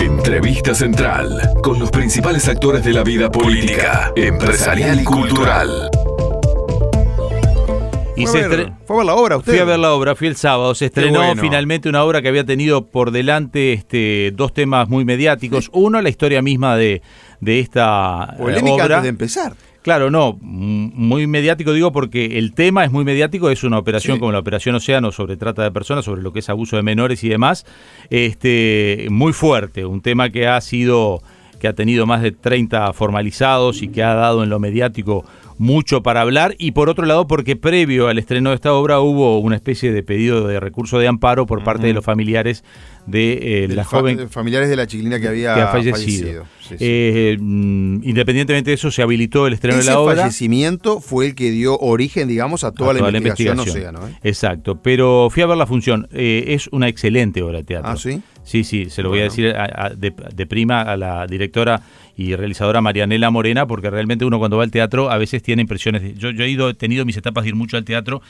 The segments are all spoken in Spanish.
Entrevista central con los principales actores de la vida política, empresarial y cultural. Y fue, se a ver, estre- fue a ver la obra usted. Fui a ver la obra, fui el sábado. Se estrenó bueno. finalmente una obra que había tenido por delante este, dos temas muy mediáticos. Uno, la historia misma de, de esta eh, Polémica obra. antes de empezar. Claro, no, muy mediático digo porque el tema es muy mediático, es una operación Sí. como la Operación Océano sobre trata de personas, sobre lo que es abuso de menores y demás, este, muy fuerte, un tema que ha sido, que ha tenido más de 30 formalizados y que ha dado en lo mediático mucho para hablar y por otro lado porque previo al estreno de esta obra hubo una especie de pedido de recurso de amparo por parte de los familiares de eh, la fa- joven familiares de la chiquilina que había que ha fallecido. Sí, sí. Eh, mm, independientemente de eso, se habilitó el estreno Ese de la obra. fallecimiento fue el que dio origen, digamos, a toda, a la, toda investigación, Océano. ¿eh? Exacto, pero fui a ver la función. Eh, es una excelente obra de teatro. Ah, ¿sí? Sí, sí, se lo voy a decir a- a- de, de prima a la directora y realizadora Marianela Morena, porque realmente uno cuando va al teatro a veces tiene impresiones. yo, yo he ido, he tenido mis etapas de ir mucho al teatro,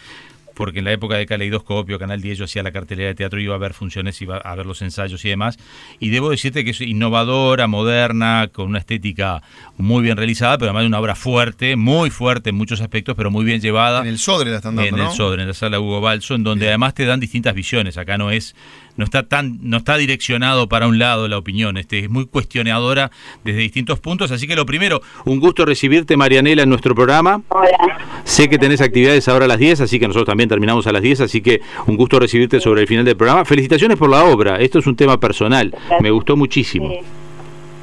porque en la época de Caleidoscopio, Canal 10, yo hacía la cartelera de teatro, iba a ver funciones, iba a ver los ensayos y demás. Y debo decirte que es innovadora, moderna, con una estética muy bien realizada, pero además de una obra fuerte, muy fuerte en muchos aspectos, pero muy bien llevada En el Sodre la están dando, en ¿no? el Sodre, en la sala Hugo Balso, en donde además te dan distintas visiones. Acá no es, no está tan, no está direccionado para un lado la opinión, este, es muy cuestionadora desde distintos puntos. Así que lo primero, un gusto recibirte, Marianela, en nuestro programa. Hola. Sé que tenés actividades ahora a las 10, así que nosotros también terminamos a las 10, así que un gusto recibirte sobre el final del programa. Felicitaciones por la obra, esto es un tema personal, me gustó muchísimo. Sí.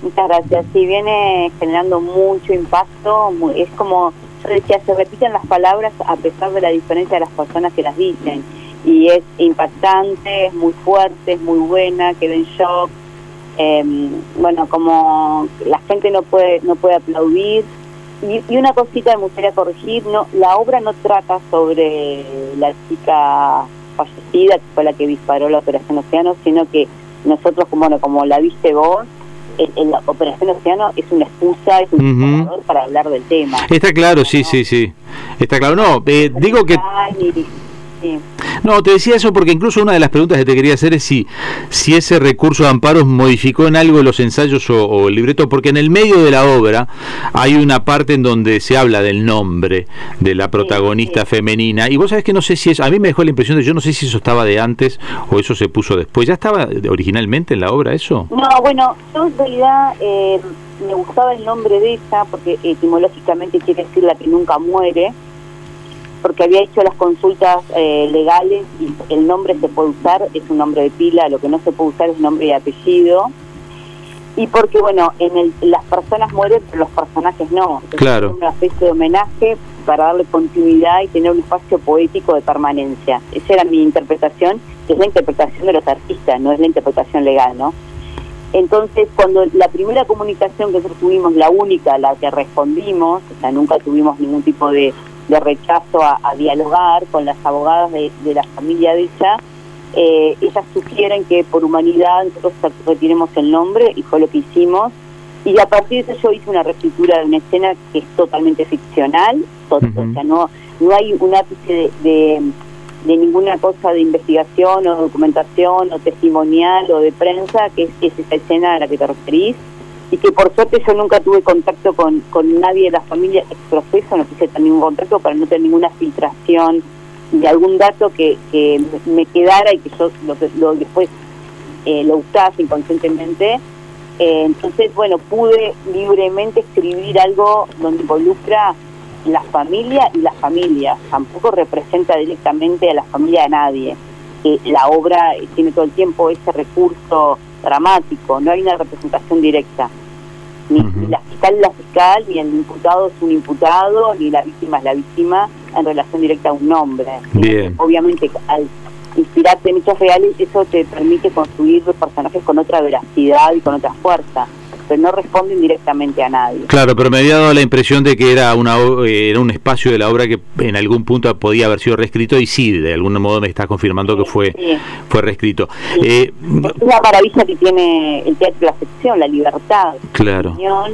Muchas gracias. Sí, viene generando mucho impacto. Es como, yo decía, se repiten las palabras a pesar de la diferencia de las personas que las dicen. Y es impactante, es muy fuerte, es muy buena, queda en shock. Em, bueno, como la gente no puede no puede aplaudir. Y, y una cosita que me gustaría corregir, no la obra no trata sobre la chica fallecida, que fue la que disparó la Operación Océano, sino que nosotros, como, bueno, como la viste vos, en la Operación Océano es una excusa, es un disparador para hablar del tema. Está claro, sí, sí, sí. Está claro. No, eh, digo que sí. No, te decía eso porque incluso una de las preguntas que te quería hacer es si, si ese recurso de amparos modificó en algo los ensayos o, o el libreto, porque en el medio de la obra hay una parte en donde se habla del nombre de la protagonista sí. femenina, y vos sabés que no sé si eso, a mí me dejó la impresión de yo no sé si eso estaba de antes o eso se puso después. ¿Ya estaba originalmente en la obra eso? No, bueno, yo en realidad eh, me gustaba el nombre de ella porque etimológicamente quiere decir la que nunca muere, porque había hecho las consultas eh, legales y el nombre se puede usar, es un nombre de pila, lo que no se puede usar es nombre y apellido. Y porque, bueno, en el, las personas mueren, pero los personajes no. Entonces, Claro. es Una especie de homenaje para darle continuidad y tener un espacio poético de permanencia. Esa era mi interpretación, que es la interpretación de los artistas, no es la interpretación legal, ¿no? Entonces, cuando la primera comunicación que nosotros tuvimos, la única, la que respondimos, o sea, nunca tuvimos ningún tipo de, de rechazo a, a dialogar con las abogadas de, de la familia de ella, eh, ellas sugieren que por humanidad nosotros retiremos el nombre y fue lo que hicimos. Y a partir de eso yo hice una reescritura de una escena que es totalmente ficcional, o sea, no, no hay un ápice de, de, de ninguna cosa de investigación o documentación o testimonial o de prensa, que es, es esa escena a la que te referís, y que por suerte yo nunca tuve contacto con, con nadie de la familia ex profeso, no quise tener ningún contacto para no tener ninguna filtración de algún dato que, que me quedara y que yo lo, después eh, lo usase inconscientemente. Eh, entonces, bueno, pude libremente escribir algo donde involucra la familia y las familias. Tampoco representa directamente a la familia de nadie. La obra eh, tiene todo el tiempo ese recurso dramático, no hay una representación directa. Ni, ni la fiscal es la fiscal, ni el imputado es un imputado, ni la víctima es la víctima en relación directa a un nombre. Bien. Obviamente, al inspirarte en hechos reales, eso te permite construir personajes con otra veracidad y con otra fuerza, pero no responden directamente a nadie. Claro, pero me había dado la impresión de que era una eh, era un espacio de la obra que en algún punto podía haber sido reescrito y sí, de algún modo me estás confirmando que fue Sí. fue reescrito. Sí. Eh, Es una maravilla que tiene el teatro la ficción, la libertad, Claro. la opinión,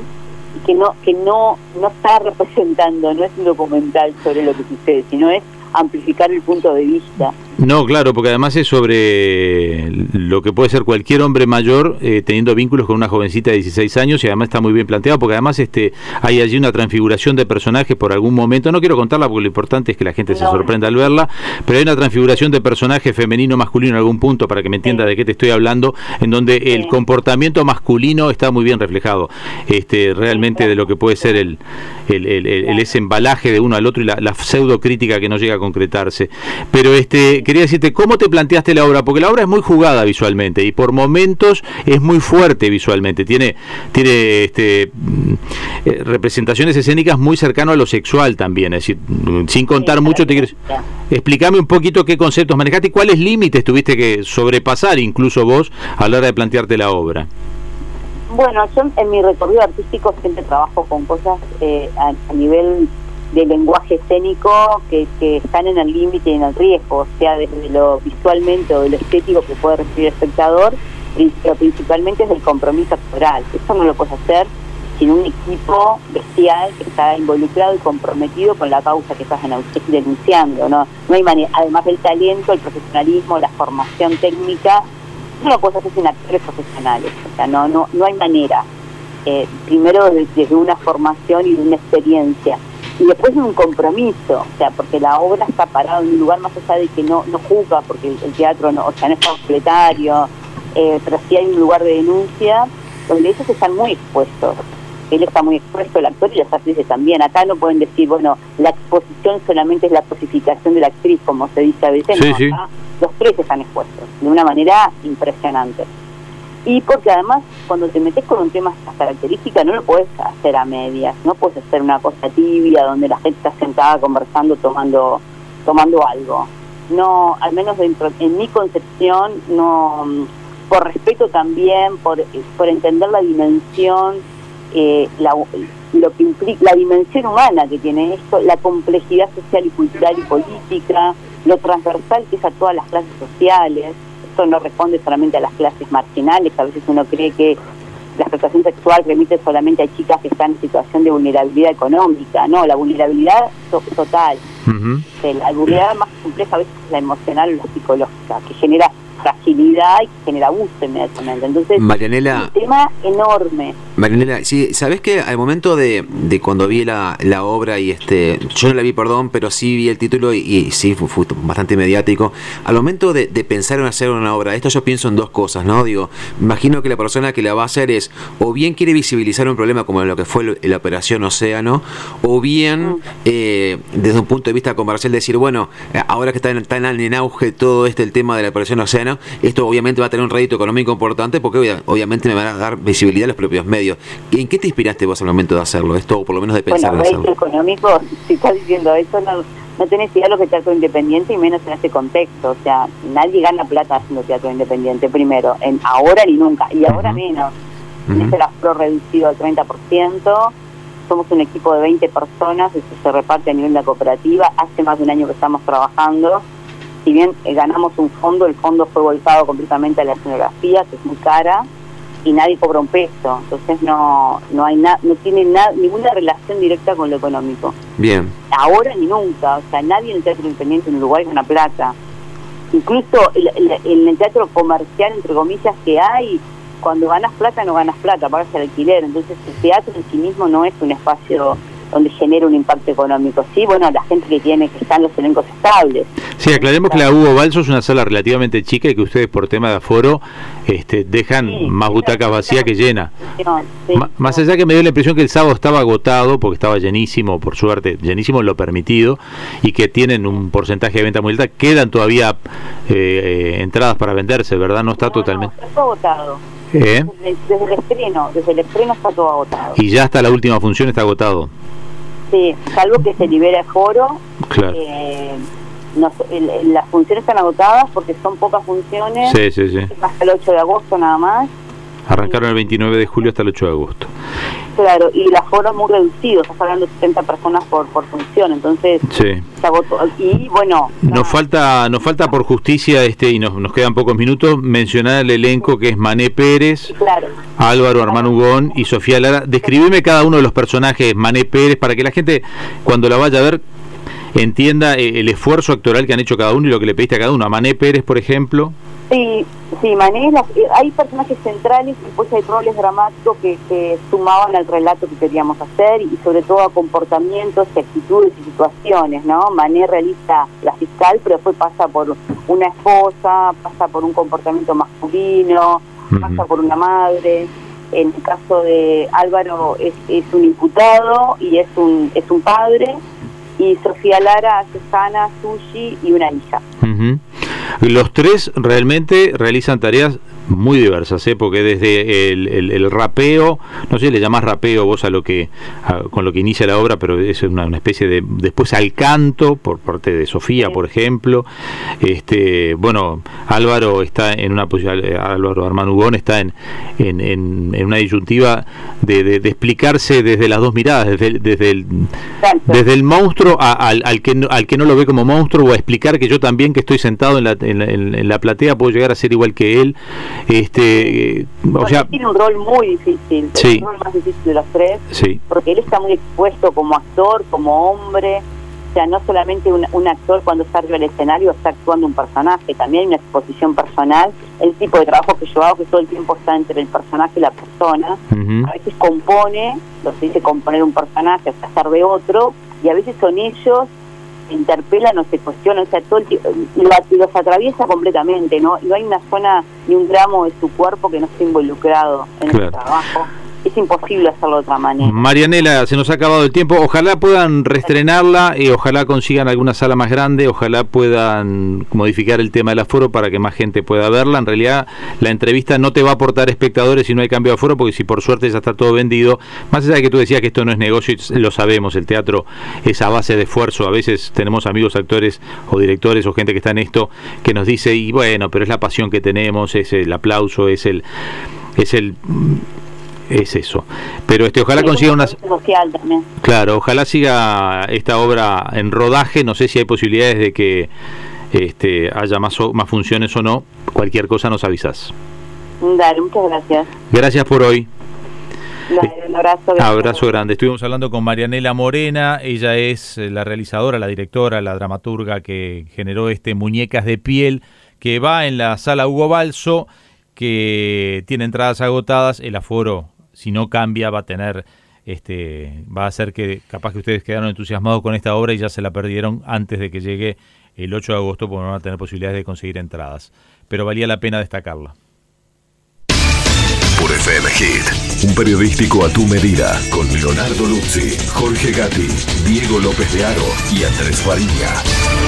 y que no que no no está representando, no es un documental sobre lo que sucede, sino es amplificar el punto de vista. No, claro, porque además es sobre lo que puede ser cualquier hombre mayor eh, teniendo vínculos con una jovencita de 16 años y además está muy bien planteado porque además este hay allí una transfiguración de personajes por algún momento. No quiero contarla porque lo importante es que la gente se sorprenda al verla, pero hay una transfiguración de personaje femenino masculino en algún punto para que me entienda de qué te estoy hablando, en donde el comportamiento masculino está muy bien reflejado, este realmente de lo que puede ser el, el, el, ese embalaje de uno al otro y la, la pseudo crítica que no llega a concretarse. Pero este quería decirte, ¿cómo te planteaste la obra? Porque la obra es muy jugada visualmente y por momentos es muy fuerte visualmente. Tiene, tiene este, mm, eh, representaciones escénicas muy cercano a lo sexual también. Es decir, sin contar mucho, te quieres... Explícame un poquito qué conceptos manejaste y cuáles límites tuviste que sobrepasar incluso vos a la hora de plantearte la obra. Bueno, yo en mi recorrido artístico siempre trabajo con cosas eh, a, nivel de lenguaje escénico que, están en el límite y en el riesgo, o sea, desde lo visualmente o de lo estético que puede recibir el espectador, pero principalmente es el compromiso actoral. Eso no lo puedes hacer sin un equipo bestial que está involucrado y comprometido con la causa que estás denunciando. No, no hay manera, además del talento, el profesionalismo, la formación técnica, no lo puedes hacer sin actores profesionales. O sea, no, no, no hay manera. Eh, primero desde una formación y de una experiencia y después un compromiso, o sea, porque la obra está parada en un lugar más allá de que no, no juzga, porque el teatro no, o sea, no es completario, eh, pero sí hay un lugar de denuncia donde ellos están muy expuestos. Él está muy expuesto, el actor y las actrices también. Acá no pueden decir, bueno, la exposición solamente es la cosificación de la actriz, como se dice a veces. no, los tres están expuestos de una manera impresionante y porque además cuando te metes con un tema de estas características no lo puedes hacer a medias, no puedes hacer una cosa tibia donde la gente está sentada conversando tomando tomando algo. No, al menos dentro en mi concepción no por respeto también, por, por entender la dimensión eh, lo que implica la dimensión humana que tiene esto, la complejidad social y cultural y política, lo transversal que es a todas las clases sociales esto no responde solamente a las clases marginales, a veces uno cree que la explotación sexual remite solamente a chicas que están en situación de vulnerabilidad económica, no, la vulnerabilidad total. La vulnerabilidad más compleja a veces es la emocional o la psicológica, que genera fragilidad y genera abuso inmediatamente. Entonces, Marianela, un tema enorme. Marianela, sí, ¿sabes que al momento de, de cuando vi la, la, obra y este, yo no la vi, perdón, pero sí vi el título y, sí, fue, bastante mediático. Al momento de, de, pensar en hacer una obra, esto yo pienso en dos cosas, ¿no? Digo, imagino que la persona que la va a hacer es o bien quiere visibilizar un problema como lo que fue la operación Océano, o bien mm. eh, desde un punto de vista comercial decir, bueno, ahora que está en, tan en auge todo este el tema de la operación Océano, esto obviamente va a tener un rédito económico importante porque obviamente me van a dar visibilidad a los propios medios. ¿En qué te inspiraste vos al momento de hacerlo? Esto, por lo menos de pensar bueno, en hacerlo. económico, si estás diciendo eso, no, no tenés idea de lo que es teatro independiente y menos en este contexto. O sea, nadie gana plata haciendo teatro independiente, primero, en ahora ni nunca, y ahora menos. Uh -huh. afro reducido al 30%. Somos un equipo de 20 personas, eso se reparte a nivel de la cooperativa. Hace más de un año que estamos trabajando si bien eh, ganamos un fondo, el fondo fue volcado completamente a la escenografía, que es muy cara, y nadie cobra un peso. Entonces no no hay nada no tiene nada ninguna relación directa con lo económico. Bien. Ahora ni nunca. O sea, nadie en el teatro independiente en Uruguay gana plata. Incluso en el, teatro comercial, entre comillas, que hay, cuando ganas plata no ganas plata, pagas el alquiler. Entonces el teatro en sí mismo no es un espacio donde genera un impacto económico. Sí, bueno, la gente que tiene que están los elencos estables. Sí, aclaremos que la Hugo Balso es una sala relativamente chica y que ustedes por tema de aforo este, dejan más butacas vacías que llena. más allá que me dio la impresión que el sábado estaba agotado, porque estaba llenísimo, por suerte, llenísimo lo permitido, y que tienen un porcentaje de venta muy alta, quedan todavía eh, entradas para venderse, ¿verdad? No está totalmente... está agotado. ¿Eh? Desde, el estreno, desde el estreno está todo agotado. Y ya hasta la última función está agotado. Sí, salvo que se libere el foro. Eh, las funciones están agotadas porque son pocas funciones. Sí, sí, sí. Hasta el 8 de agosto nada más. Arrancaron el 29 de julio hasta el 8 de agosto. Claro, y el aforo es muy reducido, estás hablando de 70 personas por, por función, entonces sí. se agotó. Y bueno... Nos falta nos falta por justicia, este y nos, nos quedan pocos minutos, mencionar el elenco que es Mané Pérez, claro. Álvaro Armán Ugón y Sofía Lara. Describime cada uno de los personajes, Mané Pérez, para que la gente cuando la vaya a ver entienda eh, el esfuerzo actoral que han hecho cada uno y lo que le pediste a cada uno. A Mané Pérez, por ejemplo. Sí, sí, Mané, eh, hay personajes centrales y pues hay roles dramáticos que, que sumaban al relato que queríamos hacer y sobre todo a comportamientos, actitudes y situaciones, ¿no? Mané realiza la fiscal, pero después pasa por una esposa, pasa por un comportamiento masculino, pasa por una madre. En el caso de Álvaro es, es un imputado y es un, es un padre y Sofía Lara hace sana, sushi y una hija. Los tres realmente realizan tareas muy diversas, ¿eh? porque desde el, rapeo, no sé, le llamas rapeo vos a lo que con lo que inicia la obra, pero es una, especie de después al canto por parte de Sofía, por ejemplo. Este, bueno, Álvaro está en una Álvaro Armando Ugón está en, en, una disyuntiva de, explicarse desde las dos miradas, desde, desde el desde el monstruo al, al, que al que no lo ve como monstruo o a explicar que yo también que estoy sentado en la, en la platea puedo llegar a ser igual que él este, o sea, tiene un rol muy difícil, sí. el rol más difícil de los tres, sí. porque él está muy expuesto como actor, como hombre, o sea, no solamente un, un actor cuando está arriba del escenario está actuando un personaje, también hay una exposición personal, el tipo de trabajo que yo hago que todo el tiempo está entre el personaje y la persona, a veces compone, lo se dice componer un personaje, hasta estar de otro, y a veces son ellos interpelan o se cuestionan, o sea, todo el, los atraviesa completamente, ¿no? No hay una zona ni un gramo de su cuerpo que no esté involucrado en el trabajo es imposible hacerlo de otra manera. Marianela, se nos ha acabado el tiempo. Ojalá puedan reestrenarla y ojalá consigan alguna sala más grande. Ojalá puedan modificar el tema del aforo para que más gente pueda verla. En realidad, la entrevista no te va a aportar espectadores si no hay cambio de aforo, porque si por suerte ya está todo vendido. Más allá de que tú decías que esto no es negocio, lo sabemos. El teatro es a base de esfuerzo. A veces tenemos amigos actores o directores o gente que está en esto que nos dice, y bueno, pero es la pasión que tenemos, es el aplauso, es el es el es eso. Pero este ojalá consiga una social también. Claro, ojalá siga esta obra en rodaje, no sé si hay posibilidades de que este haya más más funciones o no, cualquier cosa nos avisas. Dale, muchas gracias. Gracias por hoy. un abrazo, abrazo grande. Estuvimos hablando con Marianela Morena, ella es la realizadora, la directora, la dramaturga que generó este Muñecas de piel que va en la sala Hugo Balso que tiene entradas agotadas, el aforo si no cambia va a tener este va a hacer que capaz que ustedes quedaron entusiasmados con esta obra y ya se la perdieron antes de que llegue el 8 de agosto porque no van a tener posibilidades de conseguir entradas. Pero valía la pena destacarla. Por FM Hit, un periodístico a tu medida, con Leonardo Luzzi, Jorge Gatti, Diego López de Aro y Andrés Farina.